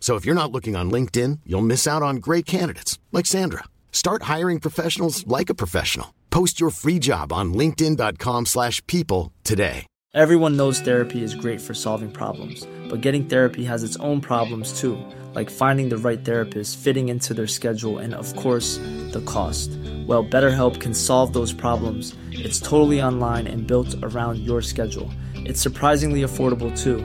So if you're not looking on LinkedIn, you'll miss out on great candidates like Sandra. Start hiring professionals like a professional. Post your free job on linkedin.com/people today. Everyone knows therapy is great for solving problems, but getting therapy has its own problems too, like finding the right therapist, fitting into their schedule, and of course, the cost. Well, BetterHelp can solve those problems. It's totally online and built around your schedule. It's surprisingly affordable too.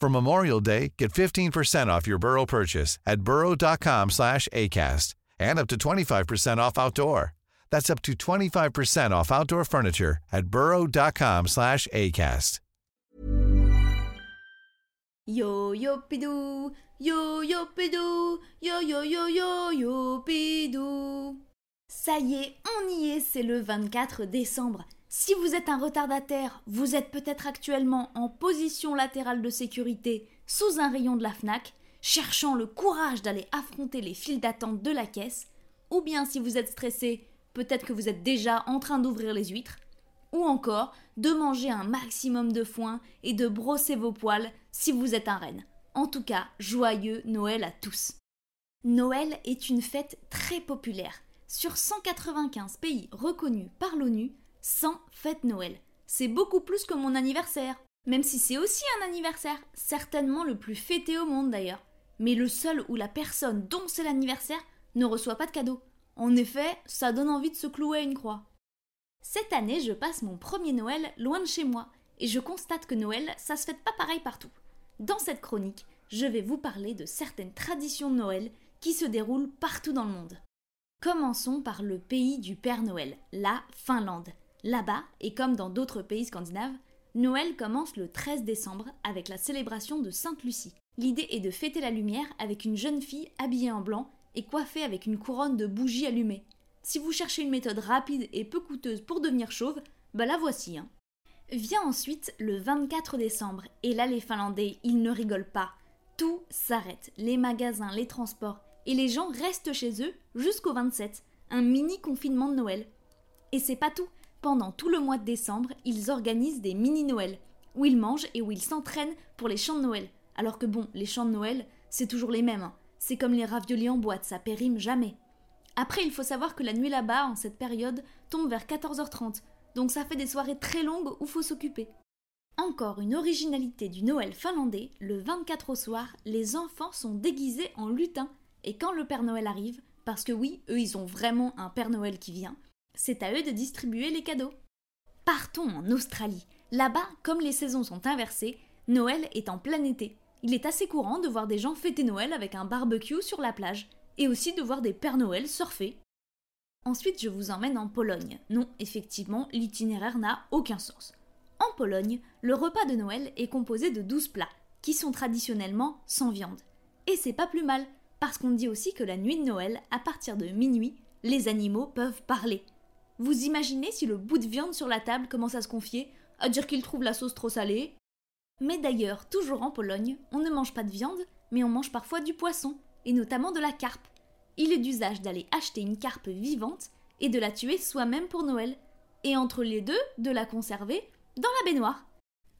For Memorial Day, get 15% off your Burrow purchase at burrow.com slash ACAST and up to 25% off outdoor. That's up to 25% off outdoor furniture at burrow.com slash ACAST. Yo yo pidou, yo yo pidou, yo yo yo yo yo pidou. Ça y est, on y est, c'est le 24 décembre. Si vous êtes un retardataire, vous êtes peut-être actuellement en position latérale de sécurité sous un rayon de la FNAC, cherchant le courage d'aller affronter les files d'attente de la caisse, ou bien si vous êtes stressé, peut-être que vous êtes déjà en train d'ouvrir les huîtres, ou encore de manger un maximum de foin et de brosser vos poils si vous êtes un renne. En tout cas, joyeux Noël à tous. Noël est une fête très populaire. Sur 195 pays reconnus par l'ONU, 100 fêtes Noël. C'est beaucoup plus que mon anniversaire. Même si c'est aussi un anniversaire, certainement le plus fêté au monde d'ailleurs. Mais le seul où la personne dont c'est l'anniversaire ne reçoit pas de cadeau. En effet, ça donne envie de se clouer à une croix. Cette année, je passe mon premier Noël loin de chez moi, et je constate que Noël, ça se fait pas pareil partout. Dans cette chronique, je vais vous parler de certaines traditions de Noël qui se déroulent partout dans le monde. Commençons par le pays du Père Noël, la Finlande. Là-bas, et comme dans d'autres pays scandinaves, Noël commence le 13 décembre avec la célébration de Sainte Lucie. L'idée est de fêter la lumière avec une jeune fille habillée en blanc et coiffée avec une couronne de bougies allumées. Si vous cherchez une méthode rapide et peu coûteuse pour devenir chauve, bah la voici. Hein. Vient ensuite le 24 décembre, et là les Finlandais, ils ne rigolent pas. Tout s'arrête, les magasins, les transports, et les gens restent chez eux jusqu'au 27, un mini confinement de Noël. Et c'est pas tout, pendant tout le mois de décembre, ils organisent des mini-Noël, où ils mangent et où ils s'entraînent pour les chants de Noël. Alors que bon, les chants de Noël, c'est toujours les mêmes. hein. C'est comme les raviolis en boîte, ça périme jamais. Après, il faut savoir que la nuit là-bas, en cette période, tombe vers 14h30, donc ça fait des soirées très longues où faut s'occuper. Encore une originalité du Noël finlandais, le 24 au soir, les enfants sont déguisés en lutins, et quand le Père Noël arrive, parce que oui, eux ils ont vraiment un Père Noël qui vient, c'est à eux de distribuer les cadeaux. Partons en Australie. Là-bas, comme les saisons sont inversées, Noël est en plein été. Il est assez courant de voir des gens fêter Noël avec un barbecue sur la plage, et aussi de voir des Pères Noël surfer. Ensuite, je vous emmène en Pologne. Non, effectivement, l'itinéraire n'a aucun sens. En Pologne, le repas de Noël est composé de 12 plats, qui sont traditionnellement sans viande. Et c'est pas plus mal, parce qu'on dit aussi que la nuit de Noël, à partir de minuit, les animaux peuvent parler. Vous imaginez si le bout de viande sur la table commence à se confier, à dire qu'il trouve la sauce trop salée Mais d'ailleurs, toujours en Pologne, on ne mange pas de viande, mais on mange parfois du poisson, et notamment de la carpe. Il est d'usage d'aller acheter une carpe vivante et de la tuer soi-même pour Noël, et entre les deux, de la conserver dans la baignoire.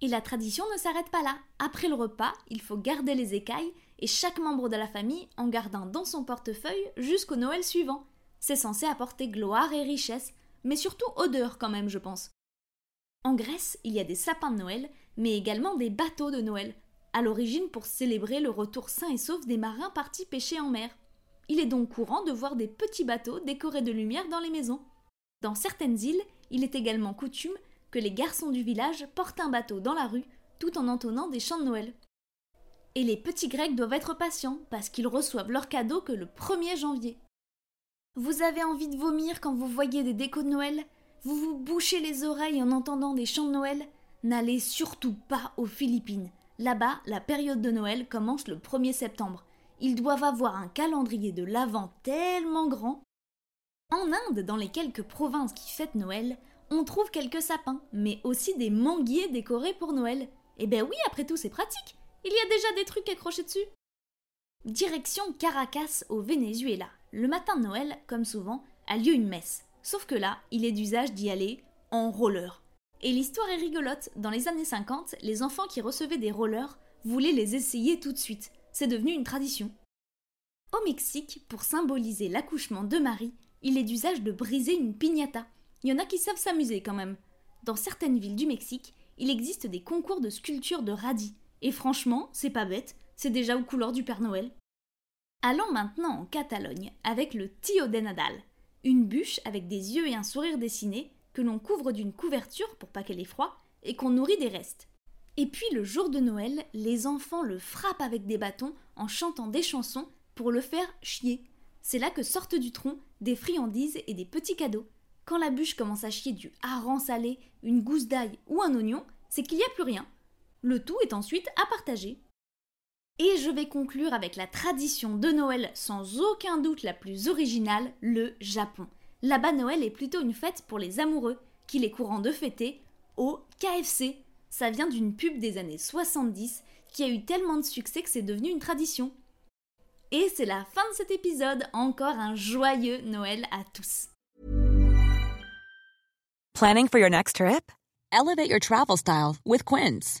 Et la tradition ne s'arrête pas là. Après le repas, il faut garder les écailles et chaque membre de la famille en garde un dans son portefeuille jusqu'au Noël suivant. C'est censé apporter gloire et richesse, mais surtout odeur quand même, je pense. En Grèce, il y a des sapins de Noël, mais également des bateaux de Noël, à l'origine pour célébrer le retour sain et sauf des marins partis pêcher en mer. Il est donc courant de voir des petits bateaux décorés de lumière dans les maisons. Dans certaines îles, il est également coutume que les garçons du village portent un bateau dans la rue tout en entonnant des chants de Noël. Et les petits Grecs doivent être patients parce qu'ils reçoivent leurs cadeaux que le 1er janvier. Vous avez envie de vomir quand vous voyez des décos de Noël? Vous vous bouchez les oreilles en entendant des chants de Noël? N'allez surtout pas aux Philippines. Là-bas, la période de Noël commence le 1er septembre. Ils doivent avoir un calendrier de l'Avent tellement grand. En Inde, dans les quelques provinces qui fêtent Noël, on trouve quelques sapins, mais aussi des manguiers décorés pour Noël. Eh ben oui, après tout, c'est pratique. Il y a déjà des trucs accrochés dessus. Direction Caracas au Venezuela. Le matin de Noël, comme souvent, a lieu une messe. Sauf que là, il est d'usage d'y aller en roller. Et l'histoire est rigolote. Dans les années 50, les enfants qui recevaient des rollers voulaient les essayer tout de suite. C'est devenu une tradition. Au Mexique, pour symboliser l'accouchement de Marie, il est d'usage de briser une piñata. Il y en a qui savent s'amuser quand même. Dans certaines villes du Mexique, il existe des concours de sculpture de radis. Et franchement, c'est pas bête, c'est déjà aux couleurs du Père Noël. Allons maintenant en Catalogne avec le Tio de Nadal, une bûche avec des yeux et un sourire dessinés que l'on couvre d'une couverture pour pas qu'elle ait froid et qu'on nourrit des restes. Et puis le jour de Noël, les enfants le frappent avec des bâtons en chantant des chansons pour le faire chier. C'est là que sortent du tronc des friandises et des petits cadeaux. Quand la bûche commence à chier du hareng salé, une gousse d'ail ou un oignon, c'est qu'il n'y a plus rien. Le tout est ensuite à partager. Et je vais conclure avec la tradition de Noël sans aucun doute la plus originale, le Japon. Là-bas, Noël est plutôt une fête pour les amoureux, qu'il est courant de fêter au KFC. Ça vient d'une pub des années 70 qui a eu tellement de succès que c'est devenu une tradition. Et c'est la fin de cet épisode, encore un joyeux Noël à tous. Planning for your next trip? Elevate your travel style with Quince.